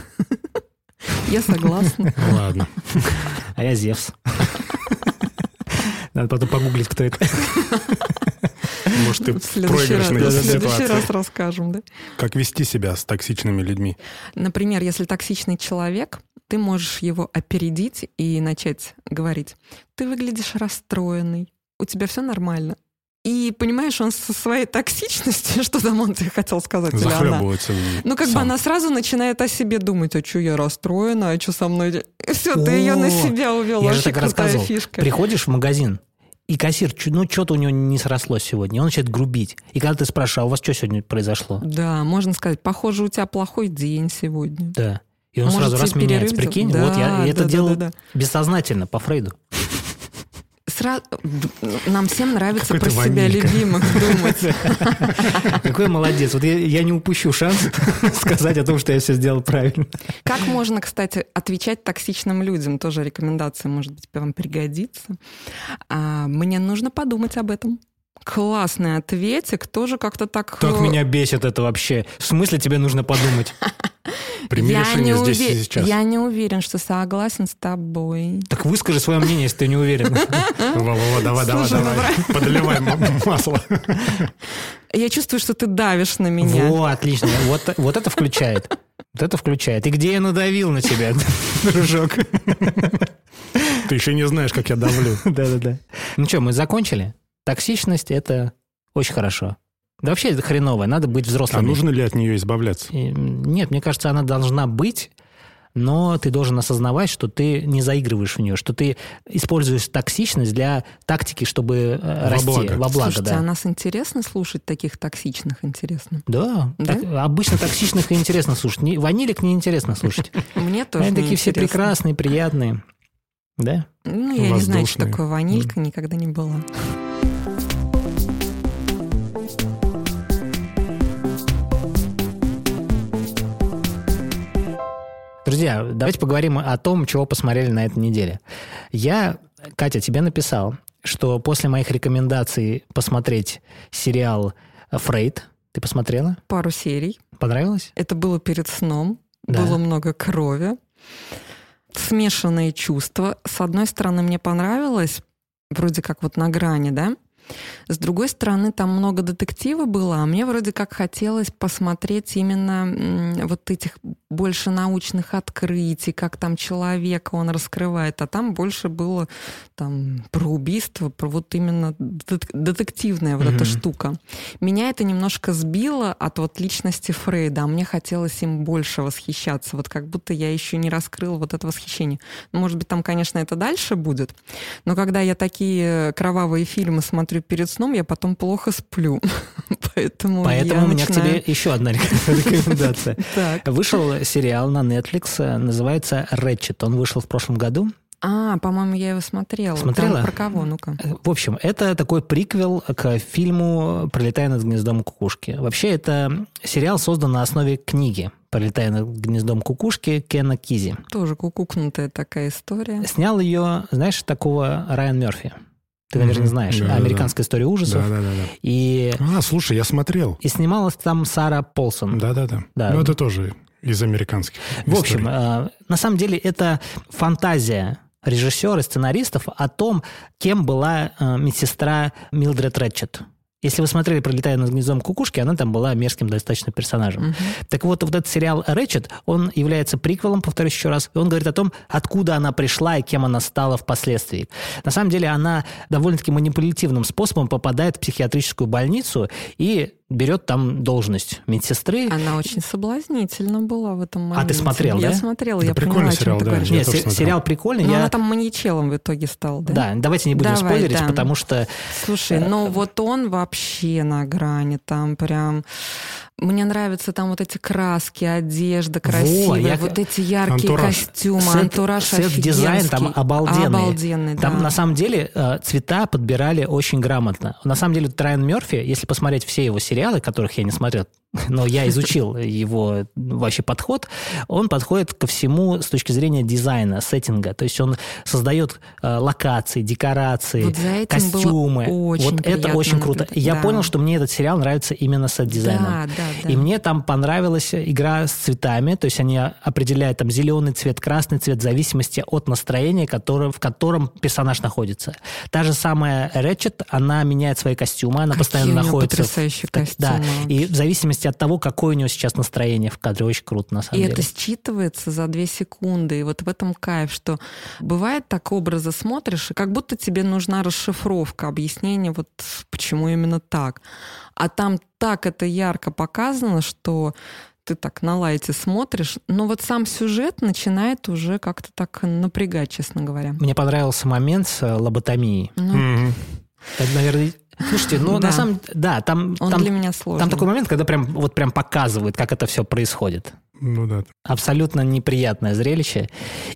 Я согласна. Ладно. А я Зевс. Надо потом погуглить, кто это. Может, ты проигрышная да, в следующий ситуация. раз расскажем, да? Как вести себя с токсичными людьми? Например, если токсичный человек, ты можешь его опередить и начать говорить, ты выглядишь расстроенный, у тебя все нормально. И понимаешь, он со своей токсичностью, что там он тебе хотел сказать, или она. Ну, как бы сам. она сразу начинает о себе думать, а что я расстроена, а что со мной... Все, ты ее на О, себя увел, Я же вообще так крутая рассказывал. фишка. Приходишь в магазин, и кассир, ну, что-то у него не срослось сегодня. Он начинает грубить. И когда ты спрашиваешь, а у вас что сегодня произошло? Да, можно сказать, похоже, у тебя плохой день сегодня. Да. И он Может, сразу раз меняется. перерыв Прикинь, сделать? вот я Да, это да, да, делал да, да. бессознательно, по Фрейду. Сра- Нам всем нравится Какой про себя ванилька. любимых думать. Какой молодец. Вот я, я не упущу шанс сказать о том, что я все сделал правильно. Как можно, кстати, отвечать токсичным людям? Тоже рекомендация, может быть, вам пригодится. А, мне нужно подумать об этом. Классный ответик, тоже как-то так... Так э, меня бесит это вообще. В смысле тебе нужно подумать? Прими я решение не здесь уве- и сейчас. Я не уверен, что согласен с тобой. Так выскажи свое мнение, если ты не уверен. Во-во-во, давай, давай, Слушай, ну, давай. Подливай масло. Я чувствую, что ты давишь на меня. Во, отлично. Вот, вот это включает. Вот это включает. И где я надавил на тебя, дружок? Ты еще не знаешь, как я давлю. Да-да-да. Ну что, мы закончили? Токсичность – это очень хорошо. Да вообще это хреново, надо быть А взрослым. нужно ли от нее избавляться? Нет, мне кажется, она должна быть, но ты должен осознавать, что ты не заигрываешь в нее, что ты используешь токсичность для тактики, чтобы э, Во расти. благо. Во благо, Слушайте, да. а нас интересно слушать таких токсичных, интересно. Да, Да? так- обычно токсичных и интересно слушать. Не- Ванилик неинтересно слушать. Мне тоже Они такие все прекрасные, приятные. Да? Ну, я не знаю, что такое ванилька, никогда не была. Друзья, давайте поговорим о том, чего посмотрели на этой неделе. Я, Катя, тебе написал, что после моих рекомендаций посмотреть сериал «Фрейд», ты посмотрела? Пару серий. Понравилось? Это было перед сном. Да. Было много крови. Смешанные чувства. С одной стороны, мне понравилось, вроде как вот на грани, да? С другой стороны, там много детектива было, а мне вроде как хотелось посмотреть именно вот этих больше научных открытий, как там человека он раскрывает, а там больше было там про убийство, про вот именно дет- детективная вот эта Мгм. штука. Меня это немножко сбило от вот личности Фрейда, а мне хотелось им больше восхищаться, вот как будто я еще не раскрыла вот это восхищение. Ну, Может быть, там, конечно, это дальше будет, но когда я такие кровавые фильмы смотрю перед сном, я потом плохо сплю. Поэтому, Поэтому у меня к тебе еще одна рекомендация. Вышел сериал на Netflix, э, называется «Рэтчет». Он вышел в прошлом году. А, по-моему, я его смотрела. Смотрела? Там про кого? Ну-ка. Э, В общем, это такой приквел к фильму «Пролетая над гнездом кукушки». Вообще, это сериал создан на основе книги «Пролетая над гнездом кукушки» Кена Кизи. Тоже кукукнутая такая история. Снял ее, знаешь, такого Райан Мерфи. Ты, наверное, знаешь. Да-да-да. Американская история ужасов. Да-да-да. И, А, слушай, я смотрел. и снималась там Сара Полсон. Да-да-да. Да. Ну, это тоже из американских В общем, историй. э, на самом деле это фантазия режиссера и сценаристов о том, кем была э, медсестра Милдред Рэтчет. Если вы смотрели «Пролетая над гнездом кукушки», она там была мерзким достаточно персонажем. Мгм. Так вот, вот этот сериал «Рэчет», он является приквелом, повторюсь еще раз, и он говорит о том, откуда она пришла и кем она стала впоследствии. На самом деле она довольно-таки манипулятивным способом попадает в психиатрическую больницу и берет там должность медсестры. Она очень соблазнительна была в этом моменте. А ты смотрел, я да? смотрела, Да я прикольный поняла, о чем сериал, ты да, говоришь. я Нет, смотрел. сериал прикольный. Но я... она там маньячелом в итоге стала, да? Да, давайте не будем Давай, спойлерить, да. потому что Слушай, ну вот он вообще на грани, там прям... Мне нравятся там вот эти краски, одежда красивая, я- вот эти яркие Антураж. костюмы, сет- антураж там офигенский. обалденный. Обалденный, Там да. на самом деле э, цвета подбирали очень грамотно. На самом деле Трайан Мерфи, если посмотреть все его сериалы, которых я не смотрел, но я изучил его вообще подход, он подходит ко всему с точки зрения дизайна, сеттинга. То есть он создает э, локации, декорации, Вот костюмы. очень вот это очень круто. наблюдать, Я да. понял, что мне этот сериал нравится именно сет-дизайном. Да, да, да. И мне там понравилась игра с цветами, то есть они определяют там зеленый цвет, красный цвет в зависимости от настроения, которое, в котором персонаж находится. Та же самая Рэчет, она меняет свои костюмы, она Какие постоянно находится... в- потрясающие Да, костюмы и в зависимости от того, какое у него сейчас настроение в кадре, очень круто на самом И деле. это считывается за две секунды. И вот в этом кайф, что бывает так образы смотришь, и как будто тебе нужна расшифровка, объяснение, вот почему именно так. А там так это ярко показано, что ты так на лайте смотришь, но вот сам сюжет начинает уже как-то так напрягать, честно говоря. Мне понравился момент с э, лоботомией. Ну, Мгм. Это, наверное... Слушайте, ну Да. на самом да, там, он там, для меня сложный. там такой момент, когда прям вот прям показывают, как это все происходит. Ну да. абсолютно неприятное зрелище.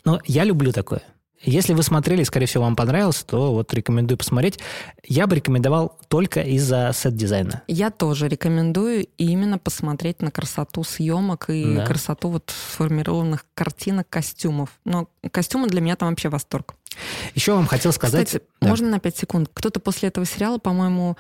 Но я люблю такое. Если вы смотрели, скорее всего, вам понравилось, то вот рекомендую посмотреть. Я бы рекомендовал только из-за сет-дизайна. Я тоже рекомендую именно посмотреть на красоту съемок и Да. красоту вот сформированных картинок, костюмов. Но костюмы для меня там вообще восторг. Еще вам хотел сказать... Кстати, Да. можно на 5 секунд? Кто-то после этого сериала, по-моему,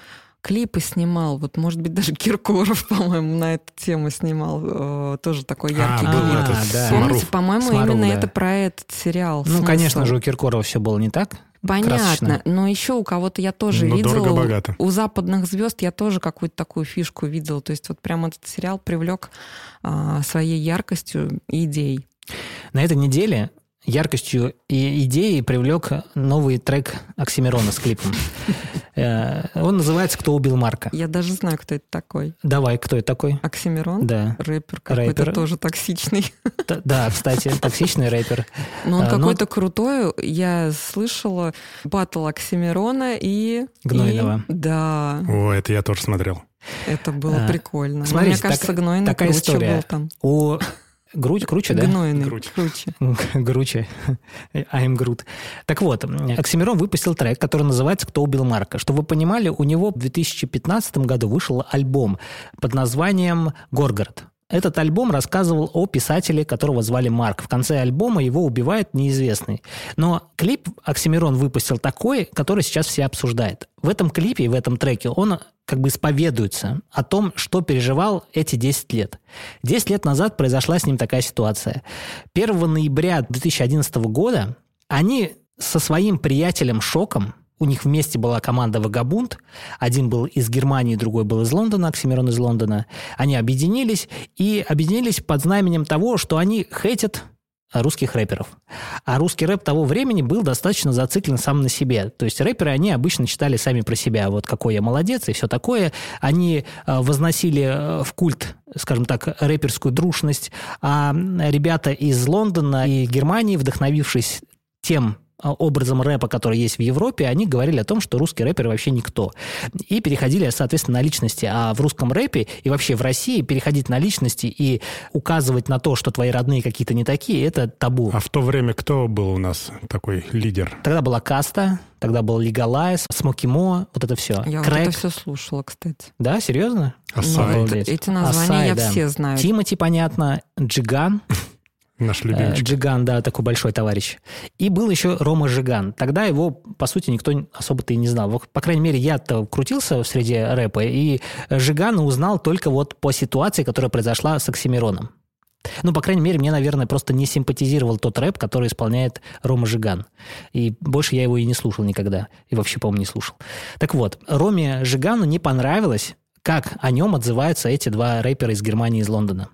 клипы снимал. Вот, может быть, даже Киркоров, по-моему, на эту тему снимал. э, тоже такой яркий А, был клип. этот да. Помните, по-моему, Смаруф, именно да. это про этот сериал. Ну, смысл. конечно же, у Киркорова все было не так. Понятно, красочно. но еще у кого-то я тоже Ну, видела. У, у западных звезд я тоже какую-то такую фишку видела. То есть вот прям этот сериал привлек а, своей яркостью и идеей. На этой неделе яркостью и идеей привлек новый трек Оксимирона с клипом. Э, Он называется «Кто убил Марка». Я даже знаю, кто это такой. Давай, кто это такой? Оксимирон? Да. Рэпер какой-то Рэпер. тоже токсичный. Т- Да, кстати, токсичный рэпер. Но он А, ну, какой-то крутой. Я слышала батл Оксимирона и... Гнойного. и- Да, О, это я тоже смотрел. это было А, прикольно. Но смотрите, Мне кажется, так- Гнойный такая история. был там. У Грудь круче, да? Гнойный Круче. круче. Груче. I'm Грут. Так вот, Оксимирон выпустил трек, который называется «Кто убил Марка». Чтобы вы понимали, у него в 2015 году вышел альбом под названием «Горгород». Этот альбом рассказывал о писателе, которого звали Марк. В конце альбома его убивает неизвестный. Но клип Оксимирон выпустил такой, который сейчас все обсуждают. В этом клипе, и в этом треке он как бы исповедуется о том, что переживал эти 10 лет. 10 лет назад произошла с ним такая ситуация. 1 ноября 2011 года они со своим приятелем Шоком, у них вместе была команда «Вагабунт», один был из Германии, другой был из Лондона, Оксимирон из Лондона. Они объединились и объединились под знаменем того, что они хейтят русских рэперов. А русский рэп того времени был достаточно зациклен сам на себе. То есть рэперы, они обычно читали сами про себя, вот какой я молодец и все такое. Они э, возносили э, в культ, скажем так, рэперскую дружность. А ребята из Лондона и Германии, вдохновившись тем образом рэпа, который есть в Европе, они говорили о том, что русский рэпер вообще никто. И переходили, соответственно, на личности. А в русском рэпе и вообще в России переходить на личности и указывать на то, что твои родные какие-то не такие, это табу. А в то время кто был у нас такой лидер? Тогда была Каста, тогда был Легалайз, Смоки Мо, вот это все. Я вот Крэк. это все слушала, кстати. Да, серьезно? Асай, Ну, Обалдеть. эти названия Асай, я да. все знаю. Тимати, понятно, Джиган, наш Э, любимчик. Джиган, да, такой большой товарищ. И был еще Рома Жиган. Тогда его, по сути, никто особо-то и не знал. По крайней мере, я-то крутился в среде рэпа, и Жигана узнал только вот по ситуации, которая произошла с Оксимироном. Ну, по крайней мере, мне, наверное, просто не симпатизировал тот рэп, который исполняет Рома Жиган. И больше я его и не слушал никогда. И вообще, по-моему, не слушал. Так вот, Роме Жигану не понравилось, как о нем отзываются эти два рэпера из Германии, из Лондона.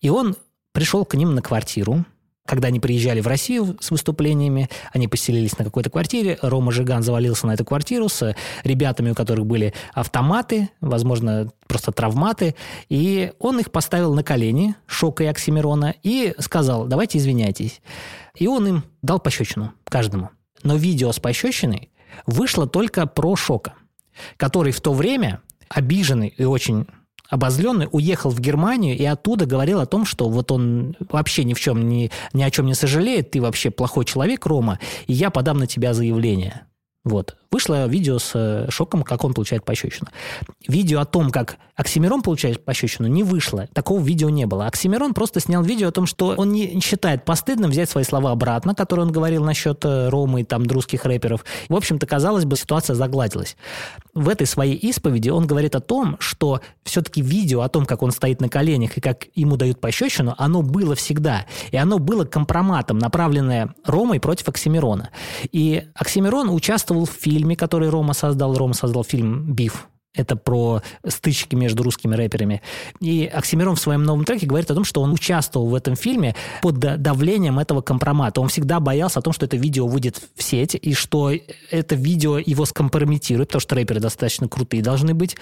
И он пришел к ним на квартиру, когда они приезжали в Россию с выступлениями, они поселились на какой-то квартире, Рома Жиган завалился на эту квартиру с ребятами, у которых были автоматы, возможно, просто травматы, и он их поставил на колени, Шока и Оксимирона, и сказал, давайте извиняйтесь. И он им дал пощечину, каждому. Но видео с пощечиной вышло только про Шока, который в то время, обиженный и очень обозленный, уехал в Германию и оттуда говорил о том, что вот он вообще ни в чем, ни, ни о чем не сожалеет, ты вообще плохой человек, Рома, и я подам на тебя заявление. Вот. Вышло видео с э, шоком, как он получает пощечину. Видео о том, как Оксимирон получает пощечину, не вышло. Такого видео не было. Оксимирон просто снял видео о том, что он не считает постыдным взять свои слова обратно, которые он говорил насчет э, Ромы и там русских рэперов. В общем-то, казалось бы, ситуация загладилась. В этой своей исповеди он говорит о том, что все-таки видео о том, как он стоит на коленях и как ему дают пощечину, оно было всегда. И оно было компроматом, направленное Ромой против Оксимирона. И Оксимирон участвовал в фильме, который Рома создал. Рома создал фильм «Биф», это про стычки между русскими рэперами. И Оксимирон в своем новом треке говорит о том, что он участвовал в этом фильме под давлением этого компромата. Он всегда боялся о том, что это видео выйдет в сеть, и что это видео его скомпрометирует, потому что рэперы достаточно крутые должны быть.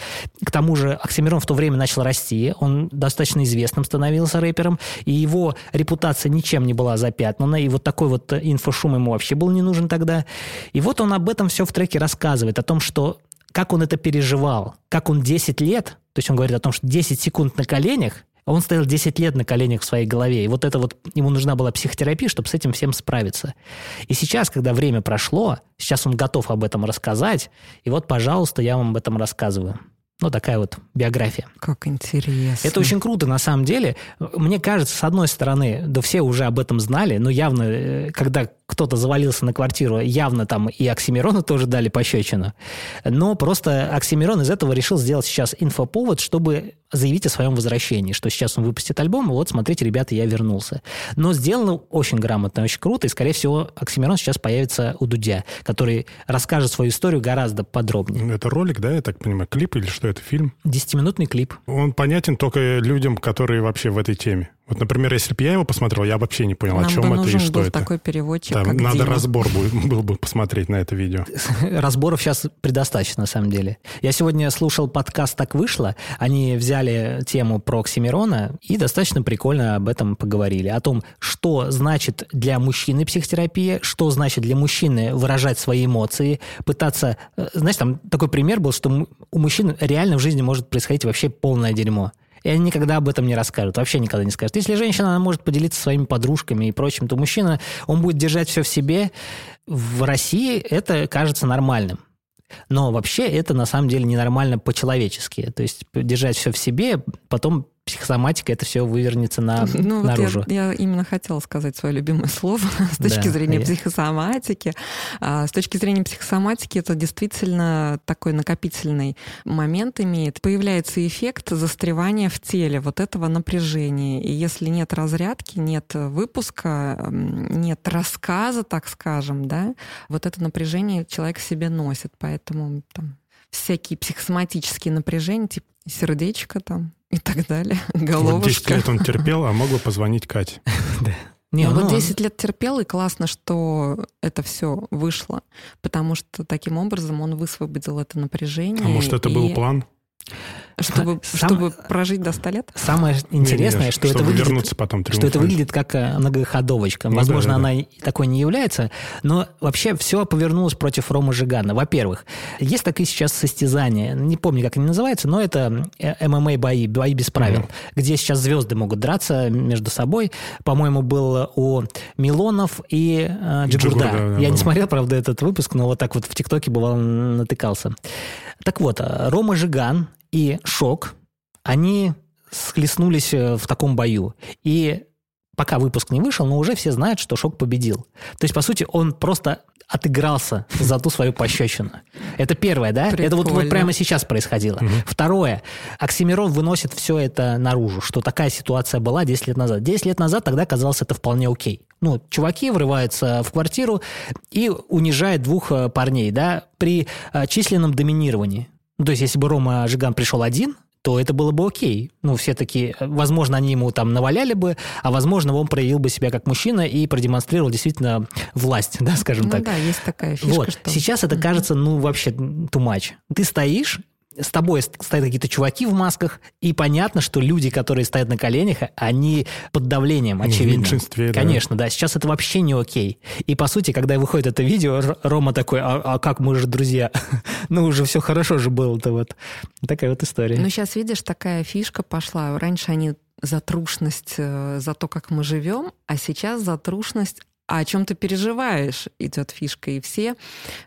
К тому же Оксимирон в то время начал расти, он достаточно известным становился рэпером, и его репутация ничем не была запятнана, и вот такой вот инфошум ему вообще был не нужен тогда. И вот он об этом все в треке рассказывает, о том, что как он это переживал, как он 10 лет, то есть он говорит о том, что 10 секунд на коленях, а он стоял 10 лет на коленях в своей голове. И вот это вот, ему нужна была психотерапия, чтобы с этим всем справиться. И сейчас, когда время прошло, сейчас он готов об этом рассказать. И вот, пожалуйста, я вам об этом рассказываю. Ну, такая вот биография. Как интересно. Это очень круто, на самом деле. Мне кажется, с одной стороны, да все уже об этом знали, но явно, э, когда кто-то завалился на квартиру, явно там и Оксимирону тоже дали пощечину. Но просто Оксимирон из этого решил сделать сейчас инфоповод, чтобы заявить о своем возвращении, что сейчас он выпустит альбом, вот, смотрите, ребята, я вернулся. Но сделано очень грамотно, очень круто, и, скорее всего, Оксимирон сейчас появится у Дудя, который расскажет свою историю гораздо подробнее. Это ролик, да, я так понимаю, клип или что это, фильм? Десятиминутный клип. Он понятен только людям, которые вообще в этой теме. Вот, например, если бы я его посмотрел, я вообще не понял, Нам о чем бы это и нужен что был это. такой переводчик, Там как надо Дима. разбор был, был бы посмотреть на это видео. Разборов сейчас предостаточно, на самом деле. Я сегодня слушал подкаст «Так вышло». Они взяли тему про Оксимирона и достаточно прикольно об этом поговорили. О том, что значит для мужчины психотерапия, что значит для мужчины выражать свои эмоции, пытаться... э, Знаешь, там такой пример был, что у мужчин реально в жизни может происходить вообще полное дерьмо. И они никогда об этом не расскажут, вообще никогда не скажут. Если женщина она может поделиться своими подружками и прочим, то мужчина, он будет держать все в себе. В России это кажется нормальным. Но вообще это на самом деле ненормально по-человечески. То есть держать все в себе, потом психосоматика это все вывернется на, Ну, вот наружу. я, я именно хотела сказать свое любимое слово с точки Да, зрения я- психосоматики. А, с точки зрения психосоматики это действительно такой накопительный момент имеет. Появляется эффект застревания в теле вот этого напряжения. И если нет разрядки, нет выпуска, нет рассказа, так скажем, да, вот это напряжение человек в себе носит. Поэтому там всякие психосоматические напряжения, типа сердечко там и так далее, Вот 10 головушка. лет он терпел, а мог бы позвонить Кате. Не, Ну, ну, вот 10 лет терпел, и классно, что это все вышло, потому что таким образом он высвободил это напряжение. А может, это был план? Чтобы, Сам- чтобы прожить до 100 лет? Самое интересное, Не-не, что это выглядит... потом что это выглядит как э, многоходовочка. Ну Возможно, да, да, она такой не является, но вообще все повернулось против Ромы Жигана. Во-первых, есть такие сейчас состязания, не помню, как они называются, но это э, ММА-бои, бои без правил, Мгм. где сейчас звезды могут драться между собой. По-моему, был у Милонов и э, Джигурда. Джигурда, да, Я не был. смотрел, правда, этот выпуск, но вот так вот в ТикТоке бывало натыкался. Так вот, э, Рома Жиган и Шок, они схлестнулись э, в таком бою. И пока выпуск не вышел, но уже все знают, что Шок победил. То есть, по сути, он просто отыгрался за ту свою пощечину. Это первое, да? Прикольно. Это вот, вот прямо сейчас происходило. Угу. Второе. Оксимирон выносит все это наружу, что такая ситуация была 10 лет назад. 10 лет назад тогда казалось это вполне окей. Ну, чуваки врываются в квартиру и унижают двух э, парней, да, при э, численном доминировании. Ну, то есть, если бы Рома Жиган пришел один, то это было бы окей. Ну, все таки возможно, они ему там наваляли бы, а возможно, он проявил бы себя как мужчина и продемонстрировал действительно власть, да, скажем ну, так. да, есть такая фишка, вот. что... Сейчас это кажется, ну, вообще too much. Ты стоишь, с тобой стоят какие-то чуваки в масках, и понятно, что люди, которые стоят на коленях, они под давлением, очевидно. В меньшинстве, Конечно, да. Сейчас это вообще не окей. И, по сути, когда выходит это видео, Рома такой, а, а как мы же друзья? ну, уже все хорошо же было-то вот. Такая вот история. Ну, сейчас, видишь, такая фишка пошла. Раньше они за трушность, э, за то, как мы живем, а сейчас за трушность а о чем ты переживаешь, идет фишка. И все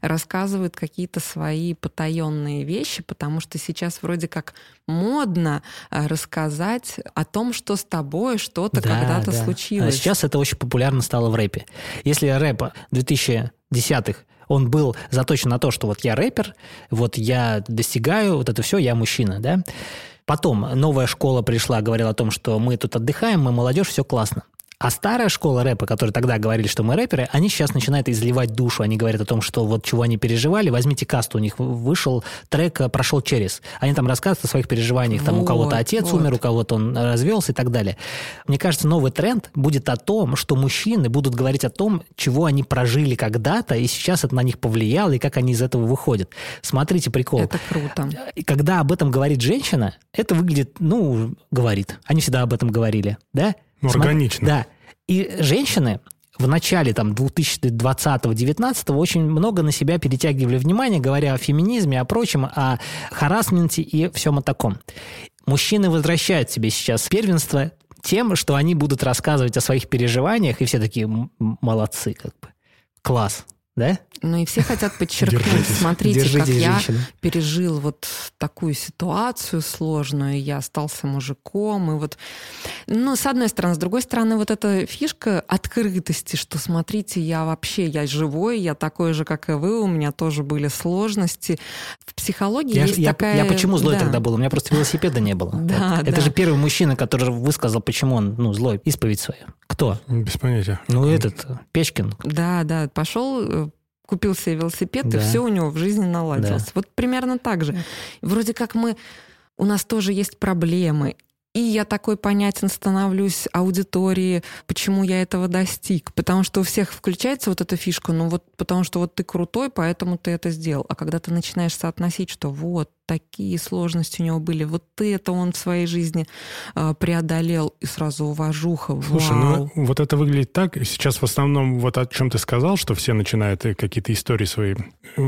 рассказывают какие-то свои потаенные вещи, потому что сейчас вроде как модно э, рассказать о том, что с тобой что-то да, когда-то да. случилось. А сейчас это очень популярно стало в рэпе. Если рэп 2010-х он был заточен на то, что вот я рэпер, вот я достигаю, вот это все, я мужчина, да. Потом новая школа пришла, говорила о том, что мы тут отдыхаем, мы молодежь, все классно. А старая школа рэпа, которые тогда говорили, что мы рэперы, они сейчас начинают изливать душу. Они говорят о том, что вот чего они переживали. Возьмите касту, у них вышел трек э, «Прошел через». Они там рассказывают о своих переживаниях. Там вот, у кого-то отец вот. умер, у кого-то он развелся и так далее. Мне кажется, новый тренд будет о том, что мужчины будут говорить о том, чего они прожили когда-то, и сейчас это на них повлияло, и как они из этого выходят. Смотрите прикол. Это круто. Когда об этом говорит женщина, это выглядит, ну, говорит. Они всегда об этом говорили, да? Ну, органично. Да. И женщины в начале там 2020-2019 очень много на себя перетягивали внимание, говоря о феминизме, о прочем, о харасменте и всем о таком. Мужчины возвращают себе сейчас первенство тем, что они будут рассказывать о своих переживаниях, и все такие молодцы, как бы. Класс да? Ну и все хотят подчеркнуть, Держитесь. смотрите, Держитесь, как женщина. я пережил вот такую ситуацию сложную, я остался мужиком, и вот, ну, с одной стороны, с другой стороны, вот эта фишка открытости, что смотрите, я вообще, я живой, я такой же, как и вы, у меня тоже были сложности. В психологии я, есть я, такая... Я почему злой да. тогда был? У меня просто велосипеда не было. Да, вот. да. Это же первый мужчина, который высказал, почему он, ну, злой, исповедь свою. Кто? Без понятия. Ну, этот, Печкин. Да, да, пошел э, купил себе велосипед, да. и все у него в жизни наладилось. Да. Вот примерно так же. Вроде как мы... У нас тоже есть проблемы, и я такой понятен становлюсь аудитории, почему я этого достиг. Потому что у всех включается вот эта фишка, ну вот потому что вот ты крутой, поэтому ты это сделал. А когда ты начинаешь соотносить, что вот такие сложности у него были, вот это он в своей жизни э, преодолел, и сразу уважуха, Слушай, ну вот это выглядит так, сейчас в основном вот о чем ты сказал, что все начинают э, какие-то истории свои,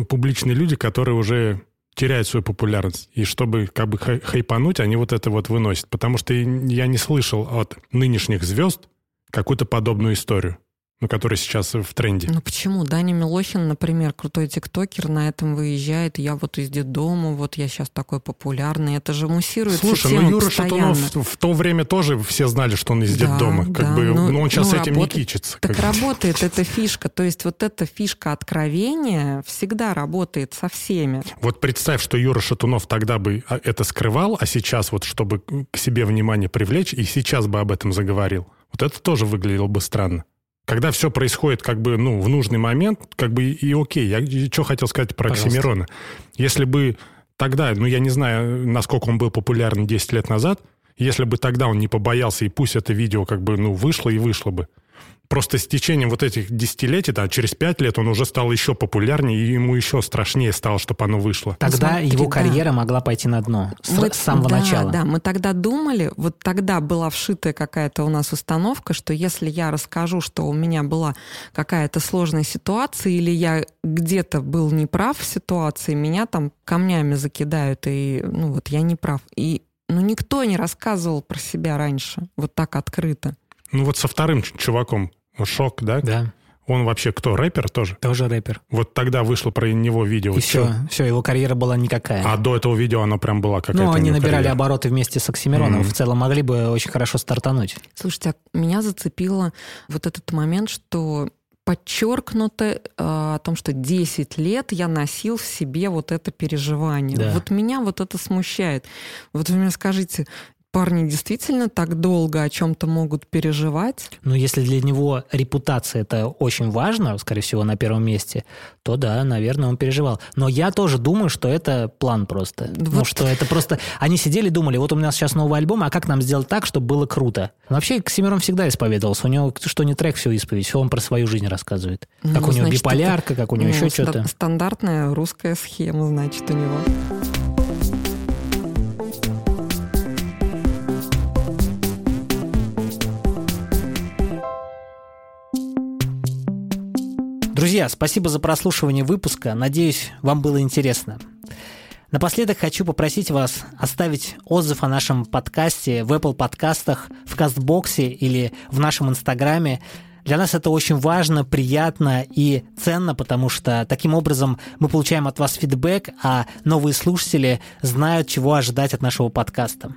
публичные люди, которые уже теряет свою популярность. И чтобы как бы хайпануть, они вот это вот выносят. Потому что я не слышал от нынешних звезд какую-то подобную историю ну, который сейчас в тренде. Ну почему? Даня Милохин, например, крутой тиктокер, на этом выезжает. Я вот из детдома, вот я сейчас такой популярный. Это же муссирует Слушай, ну Юра постоянно. Шатунов в то время тоже все знали, что он из да, детдома. Как да, бы, ну, но он сейчас ну, этим работает, не кичится. Так работает эта фишка. То есть вот эта фишка откровения всегда работает со всеми. Вот представь, что Юра Шатунов тогда бы а, это скрывал, а сейчас вот, чтобы к себе внимание привлечь, и сейчас бы об этом заговорил. Вот это тоже выглядело бы странно когда все происходит как бы, ну, в нужный момент, как бы и окей. Я что хотел сказать про Пожалуйста. Оксимирона. Если бы тогда, ну, я не знаю, насколько он был популярен 10 лет назад, если бы тогда он не побоялся, и пусть это видео как бы, ну, вышло и вышло бы, Просто с течением вот этих десятилетий, да, через пять лет он уже стал еще популярнее, и ему еще страшнее стало, чтобы оно вышло. Тогда Смотри, его карьера да. могла пойти на дно с, мы, с самого да, начала. Да, мы тогда думали, вот тогда была вшитая какая-то у нас установка, что если я расскажу, что у меня была какая-то сложная ситуация, или я где-то был неправ в ситуации, меня там камнями закидают, и ну вот я не прав. И ну, никто не рассказывал про себя раньше, вот так открыто. Ну вот со вторым чуваком, шок, да? Да. Он вообще кто, рэпер тоже? Тоже рэпер. Вот тогда вышло про него видео. И все, все, его карьера была никакая. А до этого видео оно прям была какая-то Ну, они набирали карьера. обороты вместе с Оксимироном. Мгм. В целом могли бы очень хорошо стартануть. Слушайте, а меня зацепило вот этот момент, что подчеркнуто э, о том, что 10 лет я носил в себе вот это переживание. Да. Вот меня вот это смущает. Вот вы мне скажите, парни действительно так долго о чем-то могут переживать? Но если для него репутация это очень важно, скорее всего, на первом месте, то да, наверное, он переживал. Но я тоже думаю, что это план просто. Ну, Вот. что это просто... Они сидели и думали, вот у нас сейчас новый альбом, а как нам сделать так, чтобы было круто? Но вообще, Ксимирон всегда исповедовался. У него что не трек, все исповедь. Все он про свою жизнь рассказывает. Как Ну, у него значит, биполярка, как у него Ну, еще что-то. Стандартная русская схема, значит, у него. Друзья, спасибо за прослушивание выпуска. Надеюсь, вам было интересно. Напоследок хочу попросить вас оставить отзыв о нашем подкасте в Apple подкастах, в Кастбоксе или в нашем Инстаграме. Для нас это очень важно, приятно и ценно, потому что таким образом мы получаем от вас фидбэк, а новые слушатели знают, чего ожидать от нашего подкаста.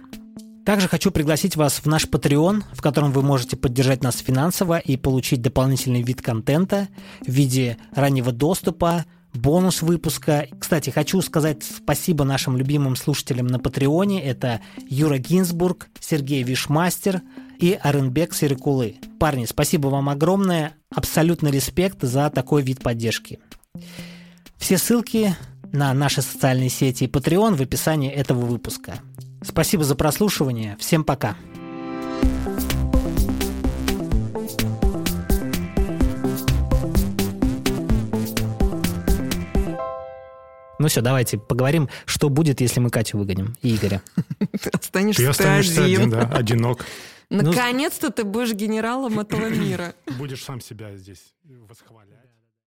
Также хочу пригласить вас в наш Patreon, в котором вы можете поддержать нас финансово и получить дополнительный вид контента в виде раннего доступа, бонус выпуска. Кстати, хочу сказать спасибо нашим любимым слушателям на Патреоне. Это Юра Гинзбург, Сергей Вишмастер и Аренбек Серикулы. Парни, спасибо вам огромное. Абсолютно респект за такой вид поддержки. Все ссылки на наши социальные сети и Patreon в описании этого выпуска. Спасибо за прослушивание. Всем пока. Ну все, давайте поговорим, что будет, если мы Катю выгоним и Игоря. Останешься Ты ты останешься один. один, да, одинок. Наконец-то ты будешь генералом этого мира. Будешь сам себя здесь восхвалять.